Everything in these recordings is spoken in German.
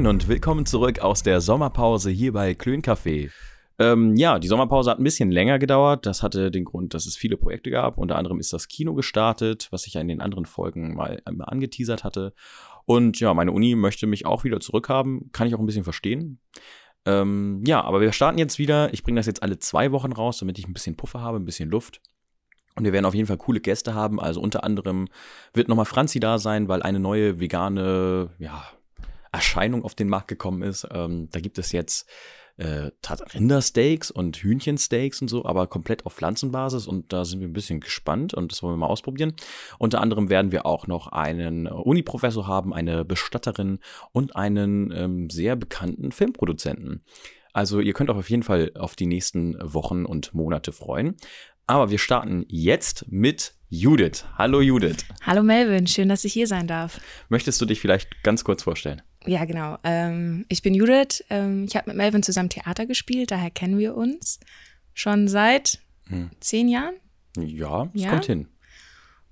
Moin und willkommen zurück aus der Sommerpause hier bei Klön Café. Ähm, ja, die Sommerpause hat ein bisschen länger gedauert. Das hatte den Grund, dass es viele Projekte gab. Unter anderem ist das Kino gestartet, was ich ja in den anderen Folgen mal einmal angeteasert hatte. Und ja, meine Uni möchte mich auch wieder zurückhaben. Kann ich auch ein bisschen verstehen. Ähm, ja, aber wir starten jetzt wieder. Ich bringe das jetzt alle zwei Wochen raus, damit ich ein bisschen Puffer habe, ein bisschen Luft. Und wir werden auf jeden Fall coole Gäste haben. Also unter anderem wird nochmal Franzi da sein, weil eine neue vegane, ja, Erscheinung auf den Markt gekommen ist. Ähm, da gibt es jetzt äh, Rindersteaks und Hühnchensteaks und so, aber komplett auf Pflanzenbasis und da sind wir ein bisschen gespannt und das wollen wir mal ausprobieren. Unter anderem werden wir auch noch einen Uniprofessor haben, eine Bestatterin und einen ähm, sehr bekannten Filmproduzenten. Also ihr könnt auch auf jeden Fall auf die nächsten Wochen und Monate freuen. Aber wir starten jetzt mit Judith. Hallo Judith. Hallo Melvin, schön, dass ich hier sein darf. Möchtest du dich vielleicht ganz kurz vorstellen? Ja, genau. Ähm, ich bin Judith. Ähm, ich habe mit Melvin zusammen Theater gespielt, daher kennen wir uns schon seit hm. zehn Jahren. Ja, es ja? kommt hin.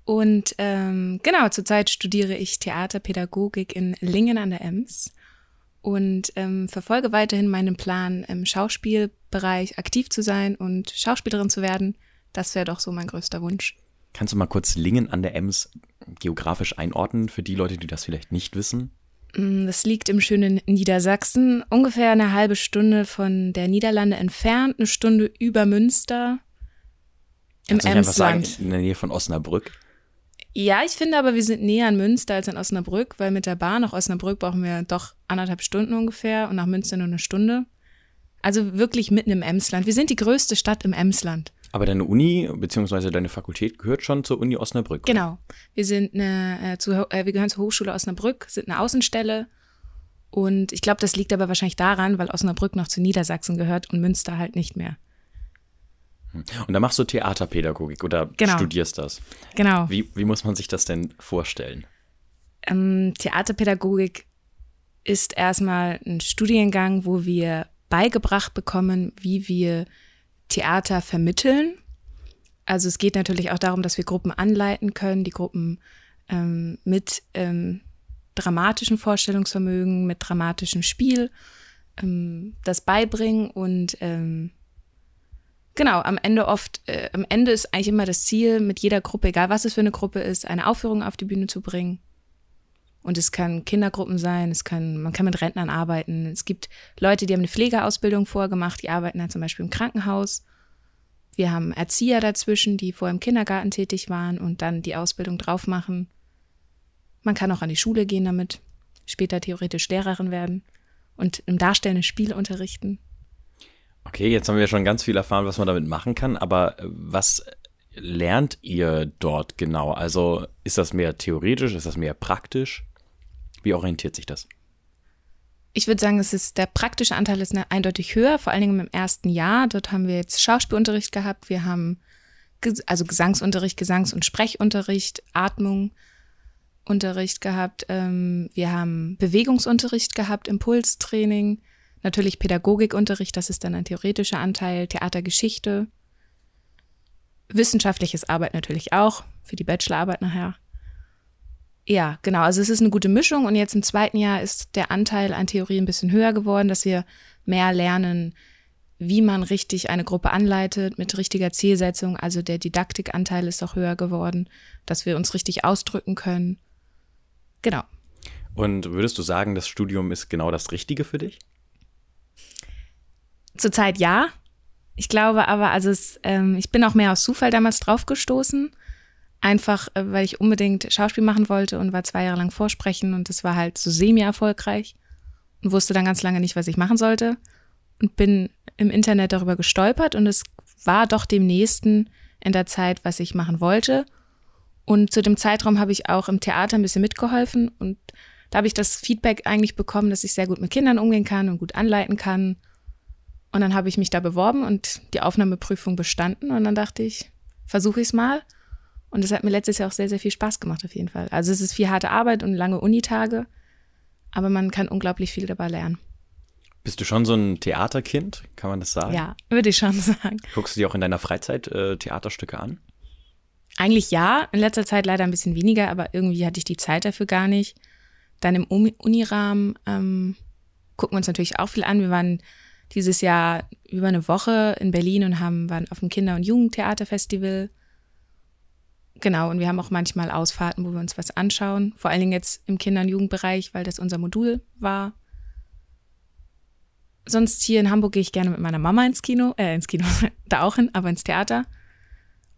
Und ähm, genau, zurzeit studiere ich Theaterpädagogik in Lingen an der Ems und ähm, verfolge weiterhin meinen Plan, im Schauspielbereich aktiv zu sein und Schauspielerin zu werden. Das wäre doch so mein größter Wunsch. Kannst du mal kurz Lingen an der Ems geografisch einordnen für die Leute, die das vielleicht nicht wissen? Mm, das liegt im schönen Niedersachsen, ungefähr eine halbe Stunde von der Niederlande entfernt, eine Stunde über Münster. Im Kannst Emsland. Sagen, in der Nähe von Osnabrück. Ja, ich finde aber, wir sind näher an Münster als an Osnabrück, weil mit der Bahn nach Osnabrück brauchen wir doch anderthalb Stunden ungefähr und nach Münster nur eine Stunde. Also wirklich mitten im Emsland. Wir sind die größte Stadt im Emsland. Aber deine Uni bzw. deine Fakultät gehört schon zur Uni Osnabrück. Oder? Genau. Wir sind eine, äh, zu, äh, wir gehören zur Hochschule Osnabrück, sind eine Außenstelle. Und ich glaube, das liegt aber wahrscheinlich daran, weil Osnabrück noch zu Niedersachsen gehört und Münster halt nicht mehr. Hm. Und da machst du Theaterpädagogik oder genau. studierst das. Genau. Wie, wie muss man sich das denn vorstellen? Ähm, Theaterpädagogik ist erstmal ein Studiengang, wo wir beigebracht bekommen, wie wir Theater vermitteln. Also es geht natürlich auch darum, dass wir Gruppen anleiten können, die Gruppen ähm, mit ähm, dramatischen Vorstellungsvermögen, mit dramatischem Spiel ähm, das beibringen und ähm, genau, am Ende oft, äh, am Ende ist eigentlich immer das Ziel, mit jeder Gruppe, egal was es für eine Gruppe ist, eine Aufführung auf die Bühne zu bringen. Und es kann Kindergruppen sein, es kann, man kann mit Rentnern arbeiten. Es gibt Leute, die haben eine Pflegeausbildung vorgemacht, die arbeiten dann zum Beispiel im Krankenhaus. Wir haben Erzieher dazwischen, die vorher im Kindergarten tätig waren und dann die Ausbildung drauf machen. Man kann auch an die Schule gehen damit, später theoretisch Lehrerin werden und im darstellenden Spiel unterrichten. Okay, jetzt haben wir schon ganz viel erfahren, was man damit machen kann, aber äh, was lernt ihr dort genau? Also ist das mehr theoretisch, ist das mehr praktisch? Wie orientiert sich das? Ich würde sagen, es ist der praktische Anteil ist eindeutig höher, vor allen Dingen im ersten Jahr. Dort haben wir jetzt Schauspielunterricht gehabt, wir haben also Gesangsunterricht, Gesangs- und Sprechunterricht, Atmung, Unterricht gehabt. Ähm, wir haben Bewegungsunterricht gehabt, Impulstraining, natürlich Pädagogikunterricht, das ist dann ein theoretischer Anteil, Theatergeschichte, wissenschaftliches Arbeit natürlich auch, für die Bachelorarbeit nachher. Ja, genau. Also es ist eine gute Mischung und jetzt im zweiten Jahr ist der Anteil an Theorie ein bisschen höher geworden, dass wir mehr lernen, wie man richtig eine Gruppe anleitet mit richtiger Zielsetzung. Also der Didaktikanteil ist auch höher geworden, dass wir uns richtig ausdrücken können. Genau. Und würdest du sagen, das Studium ist genau das Richtige für dich? Zurzeit ja. Ich glaube aber, also es, ähm, ich bin auch mehr aus Zufall damals draufgestoßen. Einfach, äh, weil ich unbedingt Schauspiel machen wollte und war zwei Jahre lang vorsprechen und das war halt so semi-erfolgreich und wusste dann ganz lange nicht, was ich machen sollte und bin im Internet darüber gestolpert und es war doch dem nächsten in der Zeit, was ich machen wollte. Und zu dem Zeitraum habe ich auch im Theater ein bisschen mitgeholfen und da habe ich das Feedback eigentlich bekommen, dass ich sehr gut mit Kindern umgehen kann und gut anleiten kann. Und dann habe ich mich da beworben und die Aufnahmeprüfung bestanden und dann dachte ich, versuche ich es mal. Und es hat mir letztes Jahr auch sehr, sehr viel Spaß gemacht, auf jeden Fall. Also es ist viel harte Arbeit und lange Unitage, aber man kann unglaublich viel dabei lernen. Bist du schon so ein Theaterkind? Kann man das sagen? Ja, würde ich schon sagen. Guckst du dir auch in deiner Freizeit äh, Theaterstücke an? Eigentlich ja, in letzter Zeit leider ein bisschen weniger, aber irgendwie hatte ich die Zeit dafür gar nicht. Dann im Unirahmen ähm, gucken uns natürlich auch viel an. Wir waren dieses Jahr über eine Woche in Berlin und haben, waren auf dem Kinder- und Jugendtheaterfestival. Genau, und wir haben auch manchmal Ausfahrten, wo wir uns was anschauen. Vor allen Dingen jetzt im Kinder- und Jugendbereich, weil das unser Modul war. Sonst hier in Hamburg gehe ich gerne mit meiner Mama ins Kino, äh, ins Kino, da auch hin, aber ins Theater.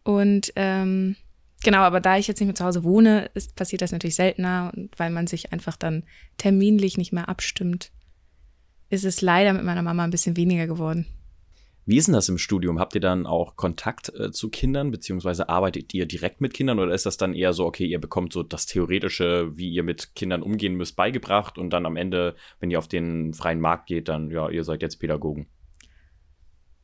Und ähm, genau, aber da ich jetzt nicht mehr zu Hause wohne, ist, passiert das natürlich seltener, und weil man sich einfach dann terminlich nicht mehr abstimmt, ist es leider mit meiner Mama ein bisschen weniger geworden. Wie ist denn das im Studium? Habt ihr dann auch Kontakt äh, zu Kindern, beziehungsweise arbeitet ihr direkt mit Kindern oder ist das dann eher so, okay, ihr bekommt so das Theoretische, wie ihr mit Kindern umgehen müsst, beigebracht und dann am Ende, wenn ihr auf den freien Markt geht, dann, ja, ihr seid jetzt Pädagogen?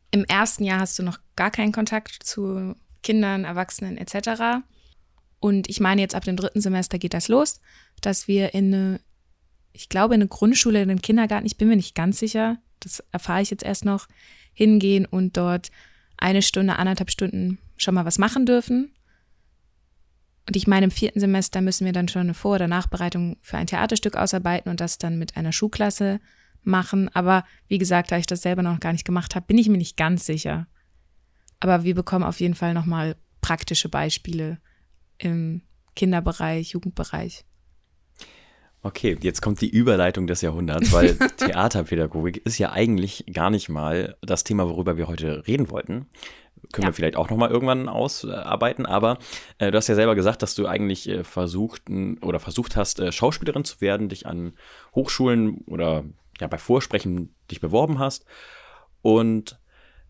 Im ersten Jahr hast du noch gar keinen Kontakt zu Kindern, Erwachsenen etc. Und ich meine, jetzt ab dem dritten Semester geht das los, dass wir in eine, ich glaube, in eine Grundschule, in den Kindergarten, ich bin mir nicht ganz sicher, das erfahre ich jetzt erst noch, hingehen und dort eine Stunde, anderthalb Stunden schon mal was machen dürfen. Und ich meine, im vierten Semester müssen wir dann schon eine Vor- oder Nachbereitung für ein Theaterstück ausarbeiten und das dann mit einer Schulklasse machen. Aber wie gesagt, da ich das selber noch gar nicht gemacht habe, bin ich mir nicht ganz sicher. Aber wir bekommen auf jeden Fall nochmal praktische Beispiele im Kinderbereich, Jugendbereich. Okay, jetzt kommt die Überleitung des Jahrhunderts, weil Theaterpädagogik ist ja eigentlich gar nicht mal das Thema, worüber wir heute reden wollten. Können ja. wir vielleicht auch nochmal irgendwann ausarbeiten, aber äh, du hast ja selber gesagt, dass du eigentlich äh, versucht oder versucht hast, äh, Schauspielerin zu werden, dich an Hochschulen oder ja bei Vorsprechen dich beworben hast. Und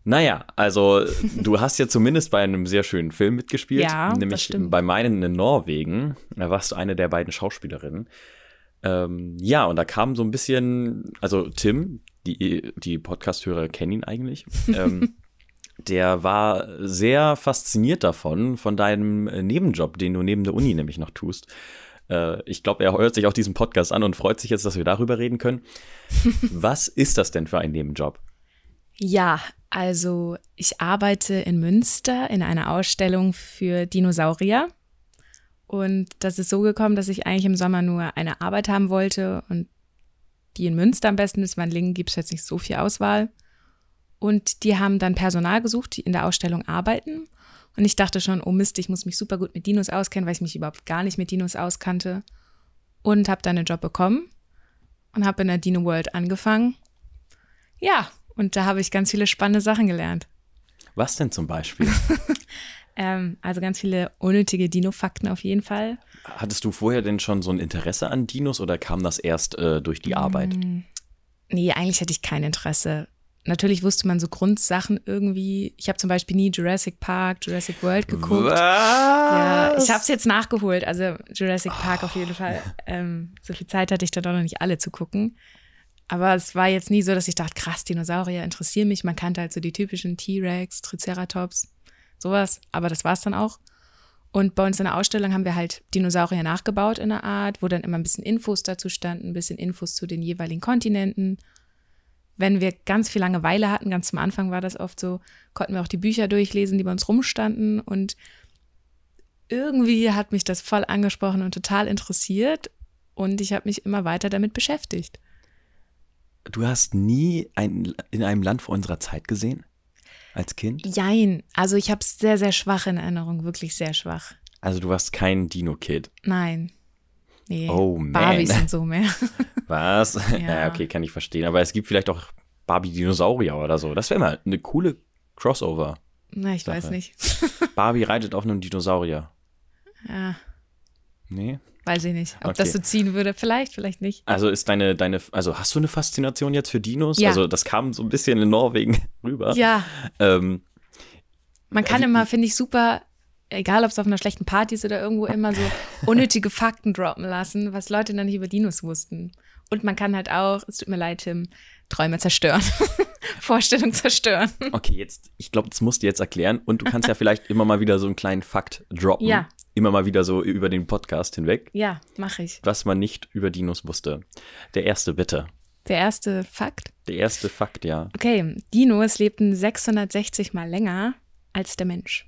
naja, also du hast ja zumindest bei einem sehr schönen Film mitgespielt, ja, nämlich bei meinen in Norwegen. Da warst du eine der beiden Schauspielerinnen. Ähm, ja, und da kam so ein bisschen, also Tim, die, die Podcast-Hörer kennen ihn eigentlich, ähm, der war sehr fasziniert davon, von deinem Nebenjob, den du neben der Uni nämlich noch tust. Äh, ich glaube, er hört sich auch diesen Podcast an und freut sich jetzt, dass wir darüber reden können. Was ist das denn für ein Nebenjob? Ja, also ich arbeite in Münster in einer Ausstellung für Dinosaurier. Und das ist so gekommen, dass ich eigentlich im Sommer nur eine Arbeit haben wollte und die in Münster am besten ist, weil in Lingen gibt es jetzt nicht so viel Auswahl. Und die haben dann Personal gesucht, die in der Ausstellung arbeiten. Und ich dachte schon, oh Mist, ich muss mich super gut mit Dinos auskennen, weil ich mich überhaupt gar nicht mit Dinos auskannte. Und habe dann einen Job bekommen und habe in der Dino World angefangen. Ja, und da habe ich ganz viele spannende Sachen gelernt. Was denn zum Beispiel? Ähm, also ganz viele unnötige Dino-Fakten auf jeden Fall. Hattest du vorher denn schon so ein Interesse an Dinos oder kam das erst äh, durch die Arbeit? Mm, nee, eigentlich hatte ich kein Interesse. Natürlich wusste man so Grundsachen irgendwie. Ich habe zum Beispiel nie Jurassic Park, Jurassic World geguckt. Was? Ja, ich habe es jetzt nachgeholt. Also Jurassic Park oh. auf jeden Fall. Ähm, so viel Zeit hatte ich da doch noch nicht alle zu gucken. Aber es war jetzt nie so, dass ich dachte, krass, Dinosaurier interessieren mich. Man kannte halt so die typischen T-Rex, Triceratops sowas. Aber das war es dann auch. Und bei uns in der Ausstellung haben wir halt Dinosaurier nachgebaut in einer Art, wo dann immer ein bisschen Infos dazu standen, ein bisschen Infos zu den jeweiligen Kontinenten. Wenn wir ganz viel Langeweile hatten, ganz zum Anfang war das oft so, konnten wir auch die Bücher durchlesen, die bei uns rumstanden. Und irgendwie hat mich das voll angesprochen und total interessiert. Und ich habe mich immer weiter damit beschäftigt. Du hast nie ein, in einem Land vor unserer Zeit gesehen? Als Kind? Jein. Also ich habe es sehr, sehr schwach in Erinnerung, wirklich sehr schwach. Also du warst kein Dino-Kid? Nein. Nee. Oh man. Barbies und so mehr. Was? Ja. ja, okay, kann ich verstehen. Aber es gibt vielleicht auch Barbie-Dinosaurier oder so. Das wäre mal eine coole Crossover. Na, ich weiß nicht. Barbie reitet auf einem Dinosaurier. Ja. Nee? Weiß ich nicht, ob okay. das so ziehen würde. Vielleicht, vielleicht nicht. Also ist deine, deine, also hast du eine Faszination jetzt für Dinos? Ja. Also das kam so ein bisschen in Norwegen rüber. Ja. Ähm, Man kann immer, finde ich, super, egal ob es auf einer schlechten Party ist oder irgendwo, immer so unnötige Fakten droppen lassen, was Leute dann nicht über Dinos wussten. Und man kann halt auch, es tut mir leid, Tim, Träume zerstören. Vorstellung zerstören. Okay, jetzt, ich glaube, das musst du jetzt erklären. Und du kannst ja vielleicht immer mal wieder so einen kleinen Fakt droppen. Ja immer mal wieder so über den Podcast hinweg. Ja, mache ich. Was man nicht über Dinos wusste. Der erste, bitte. Der erste Fakt? Der erste Fakt, ja. Okay, Dinos lebten 660 mal länger als der Mensch.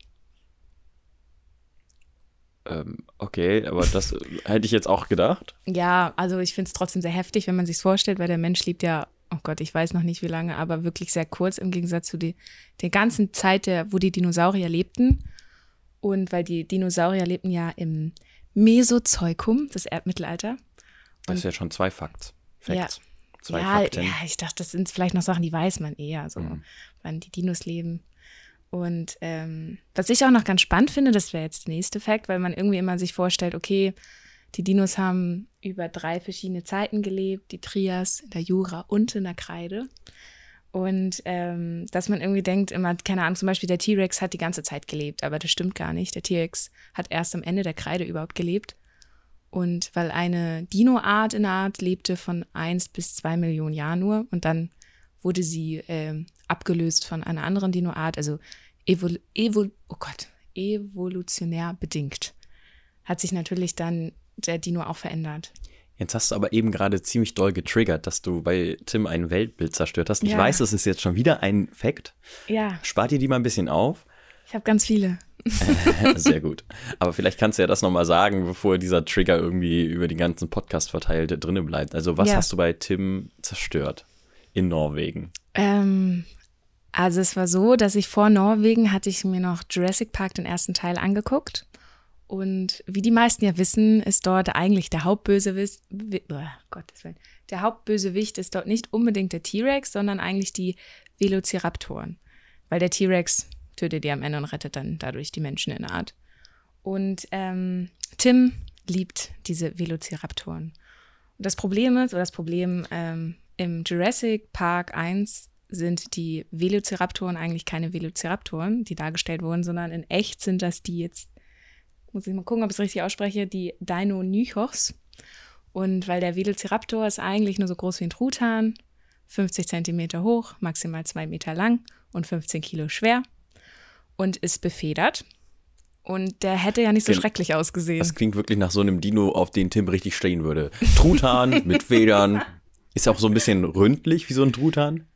Ähm, okay, aber das hätte ich jetzt auch gedacht. Ja, also ich finde es trotzdem sehr heftig, wenn man sich vorstellt, weil der Mensch lebt ja, oh Gott, ich weiß noch nicht wie lange, aber wirklich sehr kurz im Gegensatz zu die, der ganzen Zeit, der, wo die Dinosaurier lebten. Und weil die Dinosaurier lebten ja im Mesozoikum, das Erdmittelalter. Das ist ja schon zwei Facts. Facts. Ja. Zwei ja, Fakten. ja, ich dachte, das sind vielleicht noch Sachen, die weiß man eher, so Mhm. wann die Dinos leben. Und ähm, was ich auch noch ganz spannend finde, das wäre jetzt der nächste Fakt, weil man irgendwie immer sich vorstellt, okay, die Dinos haben über drei verschiedene Zeiten gelebt, die Trias, in der Jura und in der Kreide. Und ähm, dass man irgendwie denkt, immer, keine Ahnung, zum Beispiel der T-Rex hat die ganze Zeit gelebt, aber das stimmt gar nicht. Der T-Rex hat erst am Ende der Kreide überhaupt gelebt. Und weil eine Dinoart in der Art lebte von 1 bis 2 Millionen Jahren nur und dann wurde sie ähm, abgelöst von einer anderen Dinoart, also evol evol oh Gott, evolutionär bedingt. Hat sich natürlich dann der Dino auch verändert. Jetzt hast du aber eben gerade ziemlich doll getriggert, dass du bei Tim ein Weltbild zerstört hast. Ich Ja. weiß, das ist jetzt schon wieder ein Fact. Ja, Spart dir die mal ein bisschen auf. ich habe ganz viele. Sehr gut. Aber vielleicht kannst du ja das nochmal sagen, bevor dieser Trigger irgendwie über den ganzen Podcast verteilt drinnen bleibt. Also, was Ja. hast du bei Tim zerstört in Norwegen? Ähm, also es war so, dass ich vor Norwegen hatte ich mir noch Jurassic Park den ersten Teil angeguckt. Und wie die meisten ja wissen, ist dort eigentlich der Hauptbösewicht, wi- oh, Gottes Willen, der Hauptbösewicht ist dort nicht unbedingt der T-Rex, sondern eigentlich die Velociraptoren. Weil der T-Rex tötet die am Ende und rettet dann dadurch die Menschen in der Art. Und ähm, Tim liebt diese Velociraptoren. Und das Problem ist, oder das Problem ähm, im Jurassic Park 1 sind die Velociraptoren eigentlich keine Velociraptoren, die dargestellt wurden, sondern in echt sind das die jetzt, muss ich mal gucken, ob ich es richtig ausspreche, die Deinonychos. Und weil der Velociraptor ist eigentlich nur so groß wie ein Truthahn, 50 Zentimeter hoch, maximal zwei Meter lang und 15 Kilo schwer und ist befedert. Und der hätte ja nicht so Gen- schrecklich ausgesehen. Das klingt wirklich nach so einem Dino, auf den Tim richtig stehen würde. Truthahn mit Federn. Ist auch so ein bisschen ründlich wie so ein Truthahn.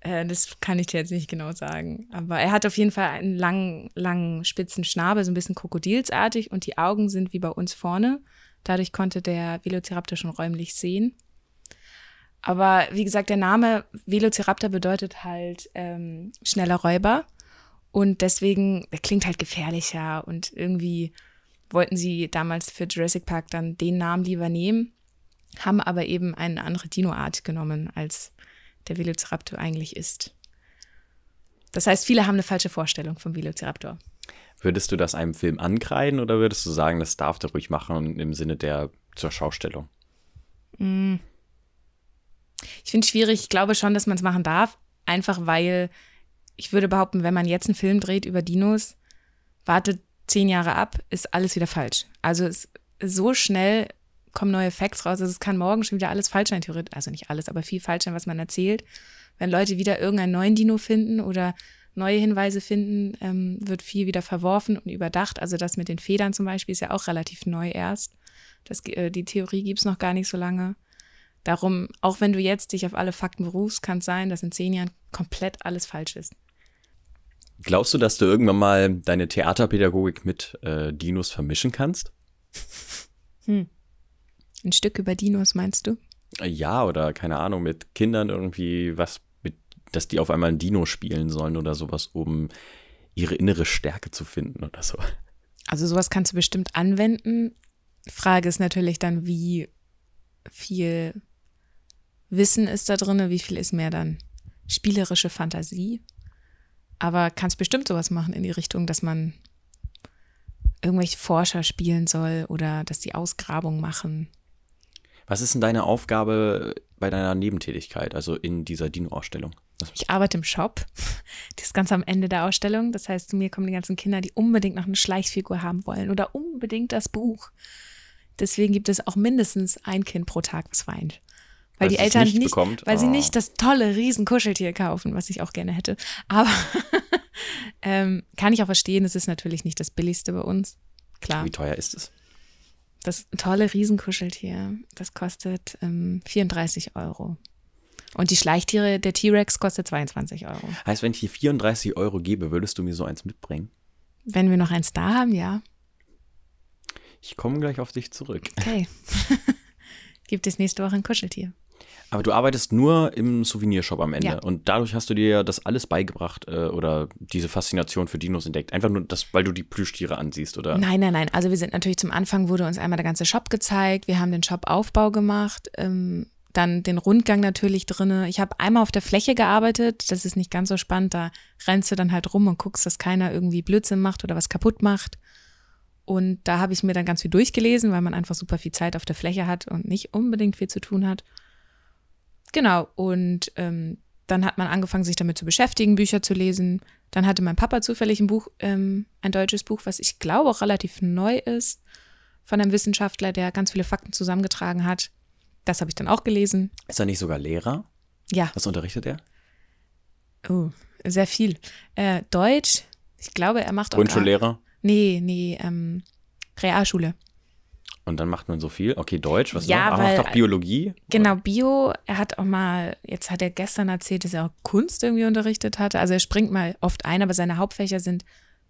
Äh, das kann ich dir jetzt nicht genau sagen. Aber er hat auf jeden Fall einen langen, langen, spitzen Schnabel, so ein bisschen krokodilsartig und die Augen sind wie bei uns vorne. Dadurch konnte der Velociraptor schon räumlich sehen. Aber wie gesagt, der Name Velociraptor bedeutet halt ähm, schneller Räuber. Und deswegen, er klingt halt gefährlicher und irgendwie wollten sie damals für Jurassic Park dann den Namen lieber nehmen, haben aber eben eine andere Dinoart genommen, als der Velociraptor eigentlich ist. Das heißt, viele haben eine falsche Vorstellung vom Velociraptor. Würdest du das einem Film ankreiden oder würdest du sagen, das darf der ruhig machen im Sinne der zur Schaustellung? Ich finde es schwierig, ich glaube schon, dass man es machen darf, einfach weil ich würde behaupten, wenn man jetzt einen Film dreht über Dinos, wartet zehn Jahre ab, ist alles wieder falsch. Also es, so schnell kommen neue Facts raus, also es kann morgen schon wieder alles falsch sein, theoretisch, also nicht alles, aber viel falsch sein, was man erzählt. Wenn Leute wieder irgendeinen neuen Dino finden oder neue Hinweise finden, ähm, wird viel wieder verworfen und überdacht. Also das mit den Federn zum Beispiel ist ja auch relativ neu erst. Das, äh, die Theorie gibt's noch gar nicht so lange. Darum, auch wenn du jetzt dich auf alle Fakten berufst, kann es sein, dass in zehn Jahren komplett alles falsch ist. Glaubst du, dass du irgendwann mal deine Theaterpädagogik mit äh, Dinos vermischen kannst? Ein Stück über Dinos, meinst du? Ja, oder keine Ahnung, mit Kindern irgendwie was, mit, dass die auf einmal ein Dino spielen sollen oder sowas, um ihre innere Stärke zu finden oder so. Also sowas kannst du bestimmt anwenden. Frage ist natürlich dann, wie viel Wissen ist da drin, wie viel ist mehr dann spielerische Fantasie. Aber kannst bestimmt sowas machen in die Richtung, dass man irgendwelche Forscher spielen soll oder dass die Ausgrabungen machen. Was ist denn deine Aufgabe bei deiner Nebentätigkeit, also in dieser Dino-Ausstellung? Ich arbeite im Shop. Das ist ganz am Ende der Ausstellung. Das heißt, zu mir kommen die ganzen Kinder, die unbedingt noch eine Schleichfigur haben wollen oder unbedingt das Buch. Deswegen gibt es auch mindestens ein Kind pro Tag, was weint. Weil Weil die Eltern nicht nicht, weil sie Oh. nicht das tolle Riesenkuscheltier kaufen, was ich auch gerne hätte. Aber ähm, kann ich auch verstehen, es ist natürlich nicht das billigste bei uns. Klar. Wie teuer ist es? Das tolle Riesenkuscheltier, das kostet ähm, 34 Euro. Und die Schleichtiere, der T-Rex kostet 22 Euro. Heißt, wenn ich dir 34 Euro gebe, würdest du mir so eins mitbringen? Wenn wir noch eins da haben, ja. Ich komme gleich auf dich zurück. Okay. Gibt es nächste Woche ein Kuscheltier. Aber du arbeitest nur im Souvenirshop am Ende Ja. und dadurch hast du dir das alles beigebracht äh, oder diese Faszination für Dinos entdeckt. Einfach nur das, weil du die Plüschtiere ansiehst, oder? Nein, nein, nein. Also wir sind natürlich zum Anfang wurde uns einmal der ganze Shop gezeigt. Wir haben den Shop-Aufbau gemacht. Ähm, dann den Rundgang natürlich drinne. Ich habe einmal auf der Fläche gearbeitet. Das ist nicht ganz so spannend. Da rennst du dann halt rum und guckst, dass keiner irgendwie Blödsinn macht oder was kaputt macht. Und da habe ich mir dann ganz viel durchgelesen, weil man einfach super viel Zeit auf der Fläche hat und nicht unbedingt viel zu tun hat. Genau. Und ähm, dann hat man angefangen, sich damit zu beschäftigen, Bücher zu lesen. Dann hatte mein Papa zufällig ein Buch, ähm, ein deutsches Buch, was ich glaube auch relativ neu ist, von einem Wissenschaftler, der ganz viele Fakten zusammengetragen hat. Das habe ich dann auch gelesen. Ist er nicht sogar Lehrer? Ja, Was unterrichtet er? oh, sehr viel. Äh, Deutsch, ich glaube, er macht auch. Grundschullehrer? Nee, nee, ähm, Realschule. Und dann macht man so viel. Okay, Deutsch, was Ja, noch? weil- macht auch Biologie? Genau, Bio, er hat auch mal, jetzt hat er gestern erzählt, dass er auch Kunst irgendwie unterrichtet hatte. Also er springt mal oft ein, aber seine Hauptfächer sind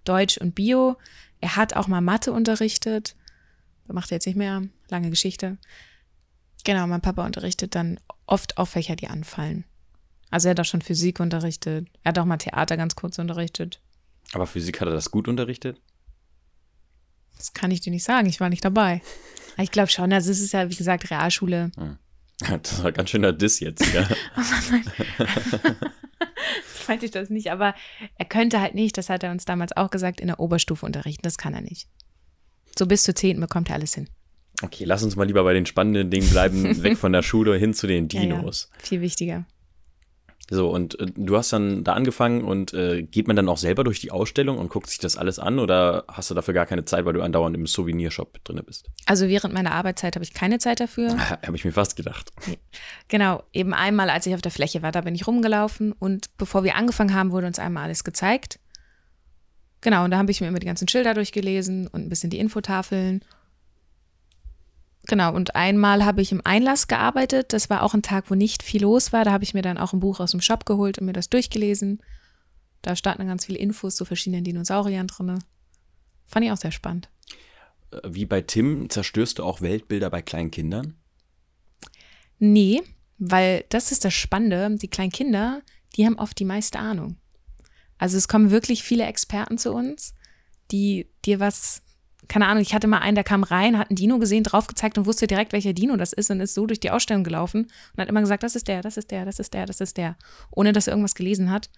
Deutsch und Bio. Er hat auch mal Mathe unterrichtet. Das macht er jetzt nicht mehr. Lange Geschichte. Genau, mein Papa unterrichtet dann oft auch Fächer, die anfallen. Also er hat auch schon Physik unterrichtet. Er hat auch mal Theater ganz kurz unterrichtet. Aber Physik hat er das gut unterrichtet? Das kann ich dir nicht sagen, ich war nicht dabei. Aber ich glaube schon, also es ist ja, wie gesagt, Realschule. Das war ganz schöner Diss jetzt. Ja. meinte ich das nicht, aber er könnte halt nicht, das hat er uns damals auch gesagt, in der Oberstufe unterrichten. Das kann er nicht. So bis zur 10. bekommt er alles hin. Okay, lass uns mal lieber bei den spannenden Dingen bleiben, weg von der Schule hin zu den Ja, ja. Dinos. Viel wichtiger. So, und äh, du hast dann da angefangen und äh, geht man dann auch selber durch die Ausstellung und guckt sich das alles an oder hast du dafür gar keine Zeit, weil du andauernd im Souvenirshop drin bist? Also während meiner Arbeitszeit habe ich keine Zeit dafür. Habe ich mir fast gedacht. Genau, eben einmal, als ich auf der Fläche war, da bin ich rumgelaufen und bevor wir angefangen haben, wurde uns einmal alles gezeigt. Genau, und da habe ich mir immer die ganzen Schilder durchgelesen und ein bisschen die Infotafeln. Genau, und einmal habe ich im Einlass gearbeitet. Das war auch ein Tag, wo nicht viel los war. Da habe ich mir dann auch ein Buch aus dem Shop geholt und mir das durchgelesen. Da standen ganz viele Infos zu verschiedenen Dinosauriern drin. Fand ich auch sehr spannend. Äh, Wie bei Tim zerstörst du auch Weltbilder bei kleinen Kindern? Nee, weil das ist das Spannende. Die kleinen Kinder, die haben oft die meiste Ahnung. Also es kommen wirklich viele Experten zu uns, die dir was, keine Ahnung, ich hatte mal einen, der kam rein, hat einen Dino gesehen, drauf gezeigt und wusste direkt, welcher Dino das ist und ist so durch die Ausstellung gelaufen und hat immer gesagt, das ist der, das ist der, das ist der, das ist der, ohne dass er irgendwas gelesen hat.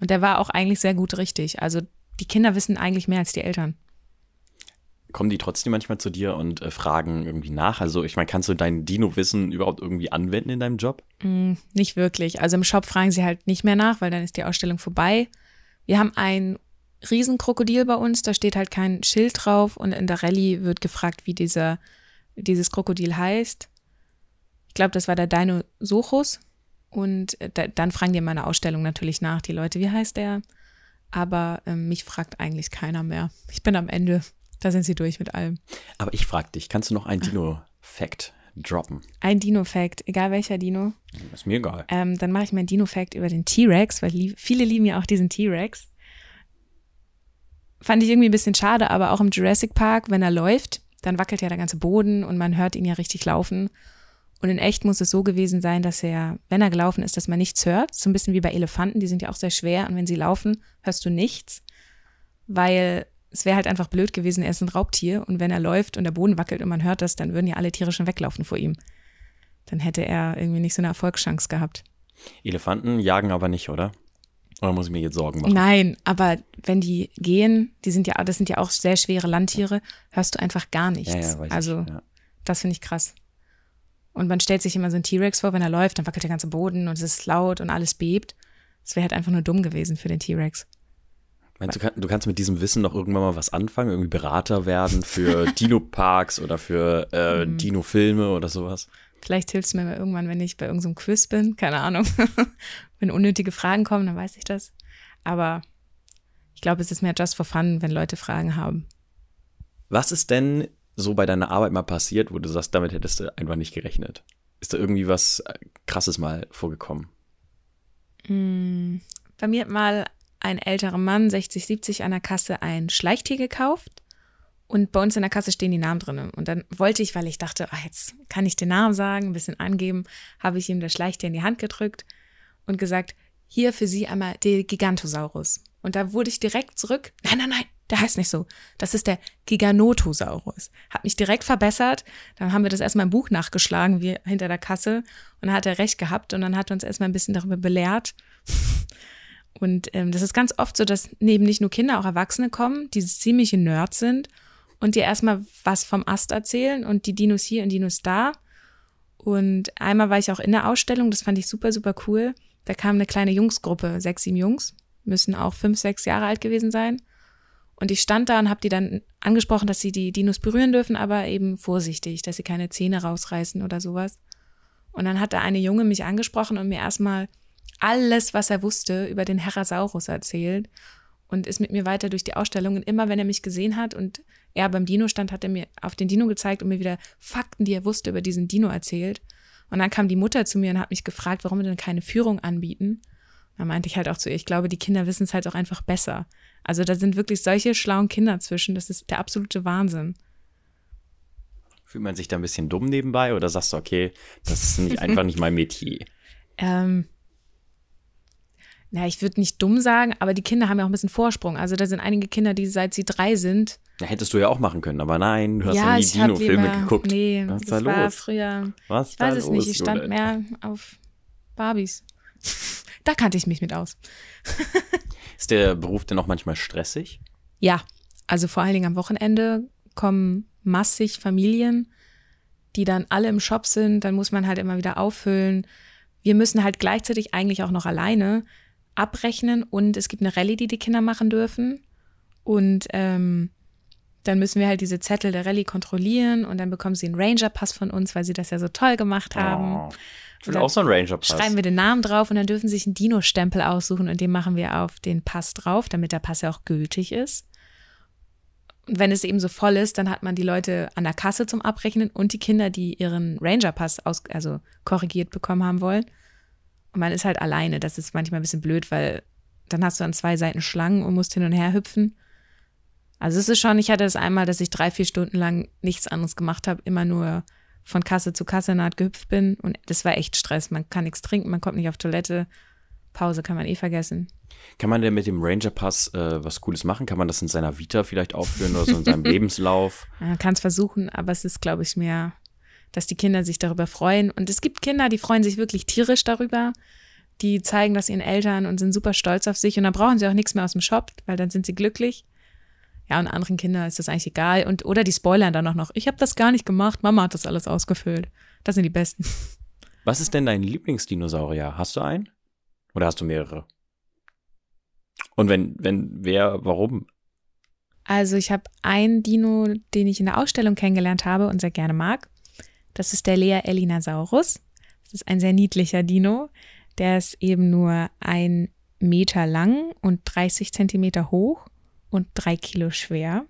Und der war auch eigentlich sehr gut richtig. Also die Kinder wissen eigentlich mehr als die Eltern. Kommen die trotzdem manchmal zu dir und äh, fragen irgendwie nach? Also, ich meine, kannst du dein Dino-Wissen überhaupt irgendwie anwenden in deinem Job? Mm, Nicht wirklich. Also im Shop fragen sie halt nicht mehr nach, weil dann ist die Ausstellung vorbei. Wir haben ein Riesenkrokodil bei uns, da steht halt kein Schild drauf und in der Rallye wird gefragt, wie dieser, dieses Krokodil heißt. Ich glaube, das war der Dinosaurus. Und äh, da, dann fragen die in meiner Ausstellung natürlich nach, die Leute, wie heißt der? Aber ähm, mich fragt eigentlich keiner mehr. Ich bin am Ende. Da sind sie durch mit allem. Aber ich frag dich, kannst du noch ein Dino-Fact droppen? Ein Dino-Fact, egal welcher Dino. Ist mir egal. Ähm, dann mache ich meinen Dino-Fact über den T-Rex, weil lieb, viele lieben ja auch diesen T-Rex. Fand ich irgendwie ein bisschen schade, aber auch im Jurassic Park, wenn er läuft, dann wackelt ja der ganze Boden und man hört ihn ja richtig laufen. Und in echt muss es so gewesen sein, dass er, wenn er gelaufen ist, dass man nichts hört. So ein bisschen wie bei Elefanten, die sind ja auch sehr schwer. Und wenn sie laufen, hörst du nichts. Weil es wäre halt einfach blöd gewesen, er ist ein Raubtier. Und wenn er läuft und der Boden wackelt und man hört das, dann würden ja alle Tiere schon weglaufen vor ihm. Dann hätte er irgendwie nicht so eine Erfolgschance gehabt. Elefanten jagen aber nicht, oder? Oder muss ich mir jetzt Sorgen machen? Nein, aber wenn die gehen, die sind ja, das sind ja auch sehr schwere Landtiere, hörst du einfach gar nichts. Ja, ja, also ich. Ja. das finde ich krass. Und man stellt sich immer so einen T-Rex vor, wenn er läuft, dann wackelt der ganze Boden und es ist laut und alles bebt. Das wäre halt einfach nur dumm gewesen für den T-Rex. Meinst du, du kannst mit diesem Wissen noch irgendwann mal was anfangen? Irgendwie Berater werden für Dino-Parks oder für äh, Mhm. Dino-Filme oder sowas? Vielleicht hilft es mir mal irgendwann, wenn ich bei irgendeinem Quiz bin, keine Ahnung. wenn unnötige Fragen kommen, dann weiß ich das. Aber ich glaube, es ist mehr just for fun, wenn Leute Fragen haben. Was ist denn so bei deiner Arbeit mal passiert, wo du sagst, damit hättest du einfach nicht gerechnet? Ist da irgendwie was äh, Krasses mal vorgekommen? Mm, Bei mir hat mal ein älterer Mann, 60, 70, an der Kasse ein Schleichtier gekauft Und bei uns in der Kasse stehen die Namen drin. Und dann wollte ich, weil ich dachte, ach, jetzt kann ich den Namen sagen, ein bisschen angeben, habe ich ihm das Schleichte in die Hand gedrückt und gesagt, hier für Sie einmal der Gigantosaurus. Und da wurde ich direkt zurück, nein, nein, nein, der heißt nicht so. Das ist der Giganotosaurus. Hat mich direkt verbessert. Dann haben wir das erstmal im Buch nachgeschlagen, wie hinter der Kasse. Und dann hat er recht gehabt und dann hat er uns erstmal ein bisschen darüber belehrt. Und ähm, das ist ganz oft so, dass neben nicht nur Kinder auch Erwachsene kommen, die ziemliche Nerds sind und dir erstmal was vom Ast erzählen und die Dinos hier und Dinos da. Und einmal war ich auch in der Ausstellung, das fand ich super, super cool. Da kam eine kleine Jungsgruppe, sechs, sieben Jungs, müssen auch fünf, sechs Jahre alt gewesen sein. Und ich stand da und habe die dann angesprochen, dass sie die Dinos berühren dürfen, aber eben vorsichtig, dass sie keine Zähne rausreißen oder sowas. Und dann hat der eine Junge mich angesprochen und mir erstmal alles, was er wusste, über den Herasaurus erzählt und ist mit mir weiter durch die Ausstellung. Und immer wenn er mich gesehen hat und er beim Dino stand, hat er mir auf den Dino gezeigt und mir wieder Fakten, die er wusste, über diesen Dino erzählt. Und dann kam die Mutter zu mir und hat mich gefragt, warum wir denn keine Führung anbieten. Da meinte ich halt auch zu ihr, ich glaube, die Kinder wissen es halt auch einfach besser. Also da sind wirklich solche schlauen Kinder zwischen, das ist der absolute Wahnsinn. Fühlt man sich da ein bisschen dumm nebenbei oder sagst du, okay, das ist nicht, einfach nicht mein Metier? Ähm, na, ich würde nicht dumm sagen, aber die Kinder haben ja auch ein bisschen Vorsprung. Also da sind einige Kinder, die seit sie drei sind. Ja, hättest du ja auch machen können, aber nein, du hast ja, nie Dino-Filme geguckt. Nee, Was das war los? früher. Was ich weiß es los, nicht, ich stand mehr auf Barbies. da kannte ich mich mit aus. Ist der Beruf denn auch manchmal stressig? Ja, also vor allen Dingen am Wochenende kommen massig Familien, die dann alle im Shop sind. Dann muss man halt immer wieder auffüllen. Wir müssen halt gleichzeitig eigentlich auch noch alleine abrechnen und es gibt eine Rallye, die die Kinder machen dürfen. Und ähm, dann müssen wir halt diese Zettel der Rallye kontrollieren und dann bekommen sie einen Ranger-Pass von uns, weil sie das ja so toll gemacht haben. Oh, ich will auch so einen Ranger-Pass. Schreiben wir den Namen drauf und dann dürfen sie sich einen Dino-Stempel aussuchen und den machen wir auf den Pass drauf, damit der Pass ja auch gültig ist. Und wenn es eben so voll ist, dann hat man die Leute an der Kasse zum Abrechnen und die Kinder, die ihren Ranger-Pass also korrigiert bekommen haben wollen. Und man ist halt alleine. Das ist manchmal ein bisschen blöd, weil dann hast du an zwei Seiten Schlangen und musst hin und her hüpfen. Also es ist schon, ich hatte es das einmal, dass ich drei, vier Stunden lang nichts anderes gemacht habe, immer nur von Kasse zu Kasse naht gehüpft bin. Und das war echt Stress. Man kann nichts trinken, man kommt nicht auf Toilette. Pause kann man eh vergessen. Kann man denn mit dem Ranger Pass äh, was Cooles machen? Kann man das in seiner Vita vielleicht aufführen oder so in seinem Lebenslauf? Man kann es versuchen, aber es ist, glaube ich, mehr dass die Kinder sich darüber freuen. Und es gibt Kinder, die freuen sich wirklich tierisch darüber. Die zeigen das ihren Eltern und sind super stolz auf sich. Und dann brauchen sie auch nichts mehr aus dem Shop, weil dann sind sie glücklich. Ja, und anderen Kindern ist das eigentlich egal. Und, oder die spoilern dann auch noch. Ich habe das gar nicht gemacht, Mama hat das alles ausgefüllt. Das sind die Besten. Was ist denn dein Lieblingsdinosaurier? Hast du einen? Oder hast du mehrere? Und wenn, wenn, wer, warum? Also ich habe einen Dino, den ich in der Ausstellung kennengelernt habe und sehr gerne mag. Das ist der Lea Elinasaurus. Das ist ein sehr niedlicher Dino. Der ist eben nur ein Meter lang und 30 Zentimeter hoch und drei Kilo schwer.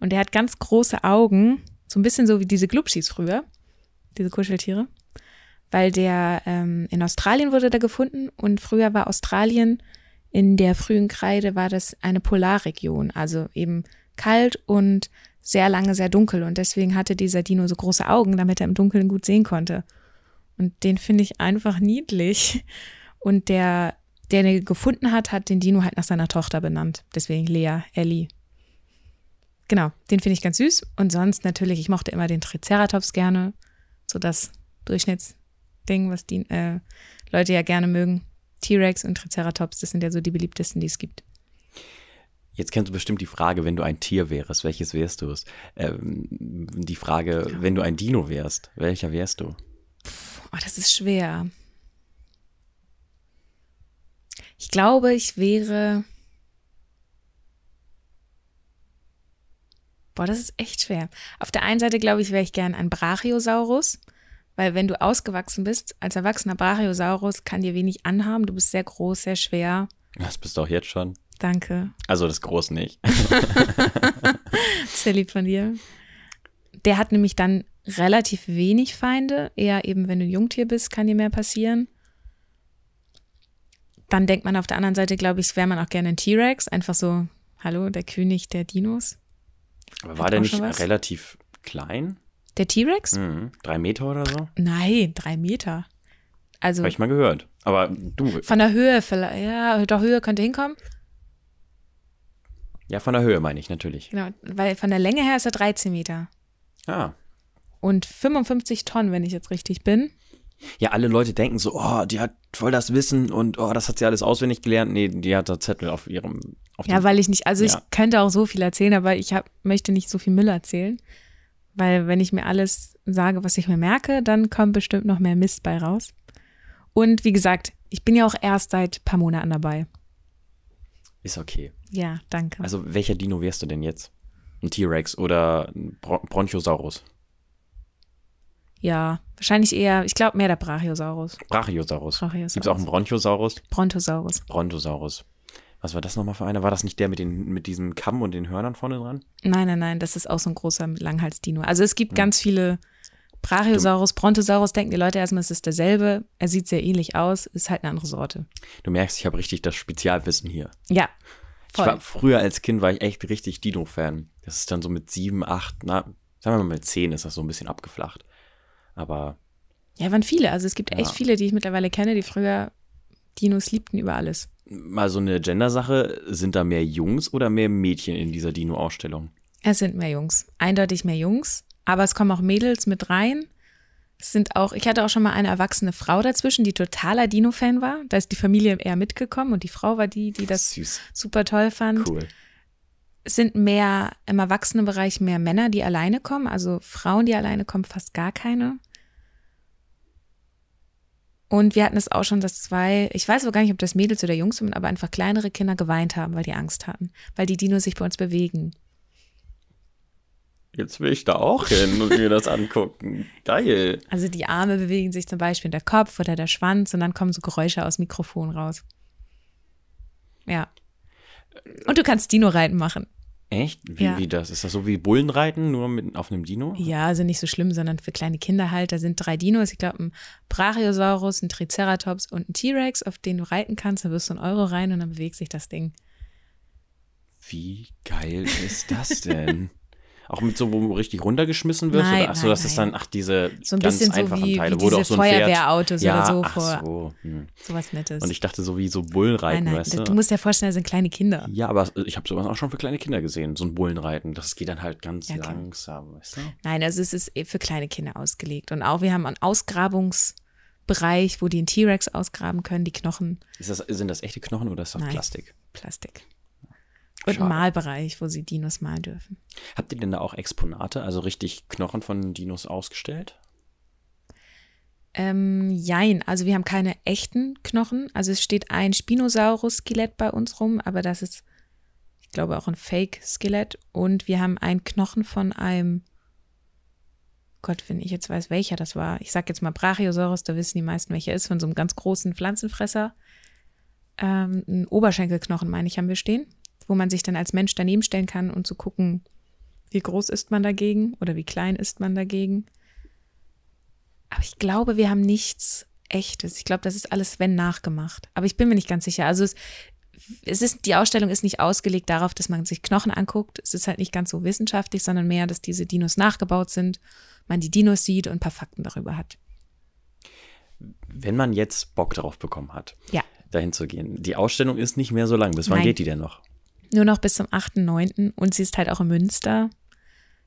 Und er hat ganz große Augen, so ein bisschen so wie diese Glubschis früher, diese Kuscheltiere. Weil der ähm, in Australien wurde der gefunden und früher war Australien in der frühen Kreide war das eine Polarregion, also eben kalt und sehr lange sehr dunkel und deswegen hatte dieser Dino so große Augen, damit er im Dunkeln gut sehen konnte. Und den finde ich einfach niedlich. Und der, der den gefunden hat, hat den Dino halt nach seiner Tochter benannt. Deswegen Lea, Ellie. Genau, den finde ich ganz süß. Und sonst natürlich, ich mochte immer den Triceratops gerne. So das Durchschnittsding, was die äh, Leute ja gerne mögen. T-Rex und Triceratops, das sind ja so die beliebtesten, die es gibt. Jetzt kennst du bestimmt die Frage, wenn du ein Tier wärst, welches wärst du? Ähm, die Frage, wenn du ein Dino wärst, welcher wärst du? Oh, das ist schwer. Ich glaube, ich wäre. Boah, das ist echt schwer. Auf der einen Seite glaube ich, wäre ich gern ein Brachiosaurus, weil wenn du ausgewachsen bist, als erwachsener Brachiosaurus kann dir wenig anhaben. Du bist sehr groß, sehr schwer. Das bist du auch jetzt schon. Danke. Also das Groß nicht. Sehr lieb von dir. Der hat nämlich dann relativ wenig Feinde. Eher eben, wenn du ein Jungtier bist, kann dir mehr passieren. Dann denkt man auf der anderen Seite, glaube ich, wäre man auch gerne ein T-Rex. Einfach so, hallo, der König der Dinos. Aber Hat war der nicht relativ klein? Der T-Rex? Mhm. Drei Meter oder so? Nein, drei Meter. Also Habe ich mal gehört. Aber du, von der Höhe vielleicht, ja, doch Höhe könnte hinkommen. ja, von der Höhe meine ich natürlich. Genau, weil von der Länge her ist er 13 Meter. Ah. Und 55 Tonnen, wenn ich jetzt richtig bin. Ja, alle Leute denken so, oh, die hat voll das Wissen und oh, das hat sie alles auswendig gelernt. Nee, die hat da Zettel auf ihrem. Auf Ja, weil ich nicht, also Ja. ich könnte auch so viel erzählen, aber ich hab, möchte nicht so viel Müll erzählen. Weil wenn ich mir alles sage, was ich mir merke, dann kommt bestimmt noch mehr Mist bei raus. Und wie gesagt, ich bin ja auch erst seit ein paar Monaten dabei. Ist okay. Ja, danke. Also, welcher Dino wärst du denn jetzt? Ein T-Rex oder ein Bron Bronchosaurus? Ja, wahrscheinlich eher, ich glaube mehr der Brachiosaurus. Brachiosaurus. Brachiosaurus. Gibt es auch einen Bronchosaurus? Brontosaurus. Brontosaurus. Was war das nochmal für einer? War das nicht der mit, den, mit diesem Kamm und den Hörnern vorne dran? Nein, nein, nein, das ist auch so ein großer Langhalsdino. Also es gibt ganz viele Brachiosaurus, Brontosaurus, denken die Leute erstmal, es ist derselbe. Er sieht sehr ähnlich aus, ist halt eine andere Sorte. Du merkst, ich habe richtig das Spezialwissen hier. Ja, Ich war, voll. früher als Kind war ich echt richtig Dino-Fan. Das ist dann so mit sieben, acht, na, sagen wir mal mit zehn ist das so ein bisschen abgeflacht. Aber Ja, waren viele. Also es gibt echt Ja. viele, die ich mittlerweile kenne, die früher Dinos liebten über alles. mal so eine Gender-Sache, sind da mehr Jungs oder mehr Mädchen in dieser Dino-Ausstellung? Es sind mehr Jungs. Eindeutig mehr Jungs. Aber es kommen auch Mädels mit rein. Es sind auch, ich hatte auch schon mal eine erwachsene Frau dazwischen, die totaler Dino-Fan war. Da ist die Familie eher mitgekommen und die Frau war die, die das Süß. super toll fand. Cool. Es sind mehr im Erwachsenenbereich mehr Männer, die alleine kommen. Also Frauen, die alleine kommen, fast gar keine. Und wir hatten es auch schon, dass zwei, ich weiß aber gar nicht, ob das Mädels oder Jungs sind, aber einfach kleinere Kinder geweint haben, weil die Angst hatten, weil die Dinos sich bei uns bewegen. Jetzt will ich da auch hin und mir das angucken. Geil. Also die Arme bewegen sich zum Beispiel der Kopf oder der Schwanz und dann kommen so Geräusche aus dem Mikrofon raus. Ja. Und du kannst Dino-Reiten machen. Echt? Wie, Ja. wie das? Ist das so wie Bullenreiten, nur mit, auf einem Dino? Ja, also nicht so schlimm, sondern für kleine Kinder halt. Da sind drei Dinos, ich glaube ein Brachiosaurus, ein Triceratops und ein T-Rex, auf den du reiten kannst. Da wirst du einen Euro rein und dann bewegt sich das Ding. Wie geil ist das denn? Auch mit so, wo richtig runtergeschmissen wirst? Nein, oder? Achso, nein, das ist dann, ach, diese So ein ganz bisschen so einfachen wie, Teile, wie wo du auch so ein Pferd. Feuerwehrautos ja, oder so ach vor so. Hm. sowas Nettes. Und ich dachte so wie so Bullenreiten, nein, nein, weißt du? du musst dir vorstellen, das sind kleine Kinder. ja, aber ich habe sowas auch schon für kleine Kinder gesehen, so ein Bullenreiten. Das geht dann halt ganz Ja, klar. langsam, weißt du? Nein, also es ist für kleine Kinder ausgelegt. Und auch wir haben einen Ausgrabungsbereich, wo die einen T-Rex ausgraben können, die Knochen, das, sind das echte Knochen oder ist das. Plastik? Plastik. Und Schade. Malbereich, wo sie Dinos malen dürfen. Habt ihr denn da auch Exponate, also richtig Knochen von Dinos ausgestellt? Ähm, jein, also wir haben keine echten Knochen. Also es steht ein Spinosaurus-Skelett bei uns rum, aber das ist, ich glaube, auch ein Fake-Skelett. Und wir haben einen Knochen von einem, Gott, wenn ich jetzt weiß, welcher das war. Ich sag jetzt mal Brachiosaurus, da wissen die meisten, welcher ist, von so einem ganz großen Pflanzenfresser. Ähm, ein Oberschenkelknochen, meine ich, haben wir stehen, wo man sich dann als Mensch daneben stellen kann und zu gucken, wie groß ist man dagegen oder wie klein ist man dagegen. Aber ich glaube, wir haben nichts Echtes. Ich glaube, das ist alles, wenn, nachgemacht. Aber ich bin mir nicht ganz sicher. Also es, es ist, die Ausstellung ist nicht ausgelegt darauf, dass man sich Knochen anguckt. Es ist halt nicht ganz so wissenschaftlich, sondern mehr, dass diese Dinos nachgebaut sind, man die Dinos sieht und ein paar Fakten darüber hat. Wenn man jetzt Bock darauf bekommen hat, Ja. dahin zu gehen. Die Ausstellung ist nicht mehr so lang. Bis wann Nein. geht die denn noch? Nur noch bis zum 8.9. und sie ist halt auch in Münster.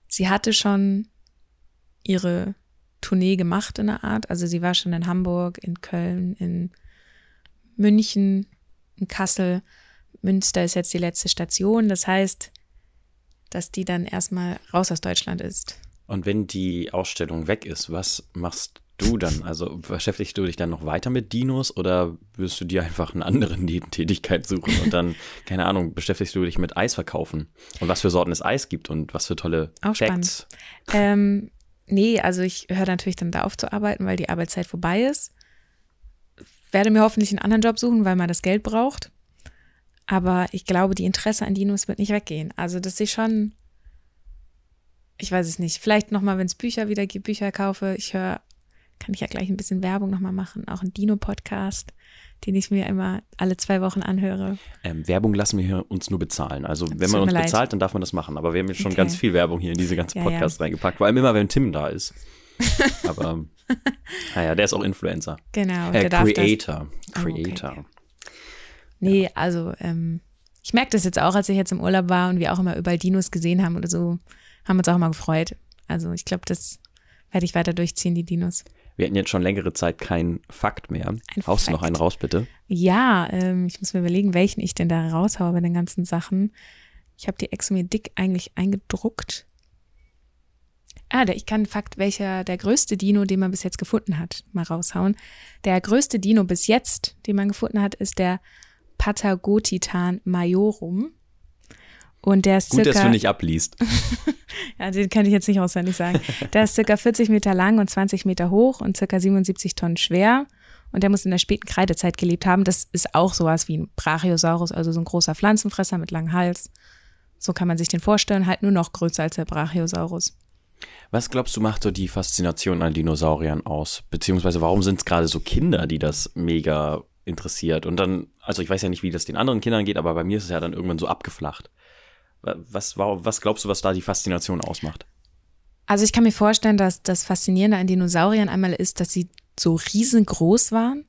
Sie hatte schon ihre Tournee gemacht in der Art. Also sie war schon in Hamburg, in Köln, in München, in Kassel. Münster ist jetzt die letzte Station. Das heißt, dass die dann erstmal raus aus Deutschland ist. Und wenn die Ausstellung weg ist, was machst du dann? Also beschäftigst du dich dann noch weiter mit Dinos oder wirst du dir einfach eine andere Nebentätigkeit suchen und dann, keine Ahnung, beschäftigst du dich mit Eis verkaufen und was für Sorten es Eis gibt und was für tolle Auch Facts. Ähm, nee, also ich höre natürlich dann da auf zu arbeiten, weil die Arbeitszeit vorbei ist. Werde mir hoffentlich einen anderen Job suchen, weil man das Geld braucht. Aber ich glaube, die Interesse an Dinos wird nicht weggehen. Also, dass ich schon, ich weiß es nicht, vielleicht nochmal, wenn es Bücher wieder gibt, Bücher kaufe. Ich höre kann ich ja gleich ein bisschen Werbung nochmal machen, auch ein Dino-Podcast, den ich mir immer alle zwei Wochen anhöre. Ähm, Werbung lassen wir hier uns nur bezahlen. Also wenn man uns leid. bezahlt, dann darf man das machen. Aber wir haben jetzt schon okay. ganz viel Werbung hier in diese ganze Podcast ja, ja. reingepackt. Vor allem immer, wenn Tim da ist. Aber naja, der ist auch Influencer. Genau. Äh, Creator. Creator. Oh, okay. Nee, also ähm, ich merke das jetzt auch, als ich jetzt im Urlaub war und wir auch immer überall Dinos gesehen haben oder so, haben uns auch immer gefreut. Also ich glaube, das werde ich weiter durchziehen, die Dinos. Wir hatten jetzt schon längere Zeit keinen Fakt mehr. Ein Haust du noch einen raus, bitte? Ja, ähm, ich muss mir überlegen, welchen ich denn da raushaue bei den ganzen Sachen. Ich habe die Exo mir dick eigentlich eingedruckt. Ah, ich kann Fakt, welcher der größte Dino, den man bis jetzt gefunden hat, mal raushauen. Der größte Dino bis jetzt, den man gefunden hat, ist der Patagotitan majorum. Und der ist Gut, circa, dass du nicht abliest. ja, den kann ich jetzt nicht auswendig sagen. Der ist circa 40 Meter lang und 20 Meter hoch und circa 77 Tonnen schwer. Und der muss in der späten Kreidezeit gelebt haben. Das ist auch sowas wie ein Brachiosaurus, also so ein großer Pflanzenfresser mit langem Hals. So kann man sich den vorstellen, halt nur noch größer als der Brachiosaurus. Was glaubst du, macht so die Faszination an Dinosauriern aus? Beziehungsweise warum sind es gerade so Kinder, die das mega interessiert? Und dann, also ich weiß ja nicht, wie das den anderen Kindern geht, aber bei mir ist es ja dann irgendwann so abgeflacht. Was, was glaubst du, was da die Faszination ausmacht? Also ich kann mir vorstellen, dass das Faszinierende an Dinosauriern einmal ist, dass sie so riesengroß waren,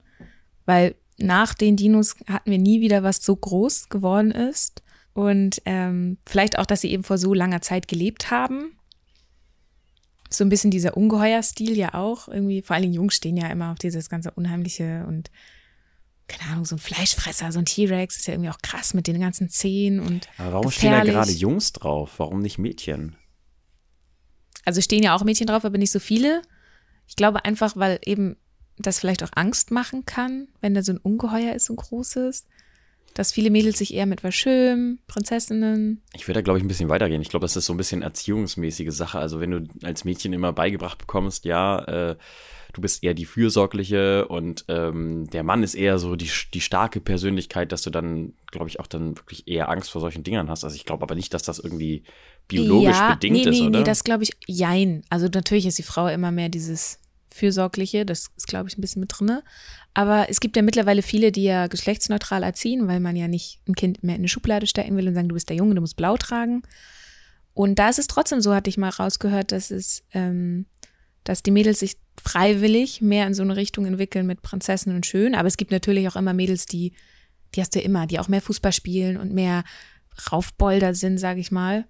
weil nach den Dinos hatten wir nie wieder was so groß geworden ist. Und ähm, vielleicht auch, dass sie eben vor so langer Zeit gelebt haben. So ein bisschen dieser Ungeheuerstil ja auch. Irgendwie, vor allen Dingen Jungs stehen ja immer auf dieses ganze Unheimliche und keine Ahnung, so ein Fleischfresser, so ein T-Rex ist ja irgendwie auch krass mit den ganzen Zähnen und. Aber warum gefährlich. stehen da gerade Jungs drauf? Warum nicht Mädchen? Also stehen ja auch Mädchen drauf, aber nicht so viele. Ich glaube einfach, weil eben das vielleicht auch Angst machen kann, wenn da so ein Ungeheuer ist, so ein großes. Dass viele Mädels sich eher mit verschönen, Prinzessinnen. Ich würde da, glaube ich, ein bisschen weitergehen. Ich glaube, das ist so ein bisschen erziehungsmäßige Sache. Also, wenn du als Mädchen immer beigebracht bekommst, ja, äh, du bist eher die Fürsorgliche und ähm, der Mann ist eher so die, die starke Persönlichkeit, dass du dann, glaube ich, auch dann wirklich eher Angst vor solchen Dingern hast. Also ich glaube aber nicht, dass das irgendwie biologisch ja, bedingt nee, nee, ist, oder? Nee, das glaube ich, jein. Also natürlich ist die Frau immer mehr dieses Fürsorgliche, das ist, glaube ich, ein bisschen mit drinne. Aber es gibt ja mittlerweile viele, die ja geschlechtsneutral erziehen, weil man ja nicht ein Kind mehr in eine Schublade stecken will und sagen, du bist der Junge, du musst blau tragen. Und da ist es trotzdem so, hatte ich mal rausgehört, dass es, ähm, dass die Mädels sich freiwillig mehr in so eine Richtung entwickeln mit Prinzessinnen und Schön. Aber es gibt natürlich auch immer Mädels, die, die hast du immer, die auch mehr Fußball spielen und mehr Raufbolder sind, sage ich mal.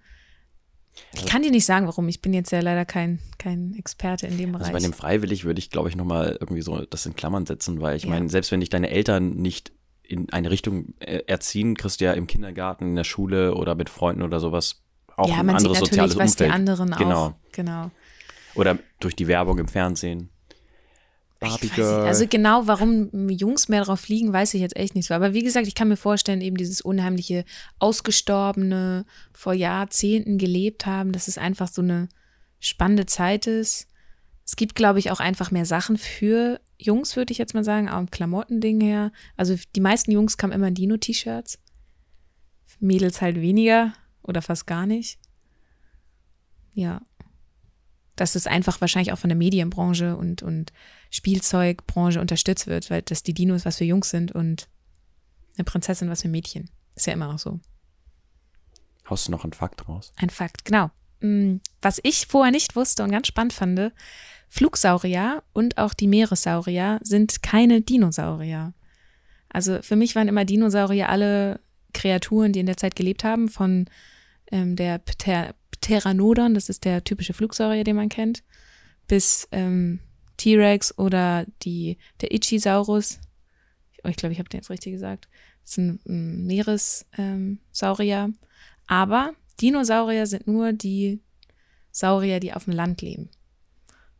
Ich kann dir nicht sagen, warum. Ich bin jetzt ja leider kein, kein Experte in dem Bereich. Also bei dem freiwillig würde ich, glaube ich, nochmal irgendwie so das in Klammern setzen, weil ich ja. meine, selbst wenn dich deine Eltern nicht in eine Richtung äh, erziehen, kriegst du ja im Kindergarten, in der Schule oder mit Freunden oder sowas auch ja, ein anderes soziales Umfeld. Ja, man sieht natürlich, was die anderen genau. auch. Genau. Oder durch die Werbung im Fernsehen. Barbie Girl. Also genau, warum Jungs mehr drauf liegen, weiß ich jetzt echt nicht so. Aber wie gesagt, ich kann mir vorstellen, eben dieses unheimliche, ausgestorbene, vor Jahrzehnten gelebt haben, dass es einfach so eine spannende Zeit ist. Es gibt, glaube ich, auch einfach mehr Sachen für Jungs, würde ich jetzt mal sagen, auch im Klamottending her. Also die meisten Jungs kamen immer in Dino-T-Shirts. Mädels halt weniger oder fast gar nicht. Ja dass es einfach wahrscheinlich auch von der Medienbranche und, und Spielzeugbranche unterstützt wird, weil dass die Dinos was für Jungs sind und eine Prinzessin was für Mädchen. Ist ja immer auch so. Haust du noch einen Fakt raus? Ein Fakt, genau. Mm, was ich vorher nicht wusste und ganz spannend fand, Flugsaurier und auch die Meeressaurier sind keine Dinosaurier. Also für mich waren immer Dinosaurier alle Kreaturen, die in der Zeit gelebt haben, von ähm, der Pter Pteranodon, das ist der typische Flugsaurier, den man kennt, bis ähm, T-Rex oder die, der Ichisaurus. Oh, ich glaube, ich habe den jetzt richtig gesagt. Das ist ein, ein Meeressaurier. Ähm, Aber Dinosaurier sind nur die Saurier, die auf dem Land leben.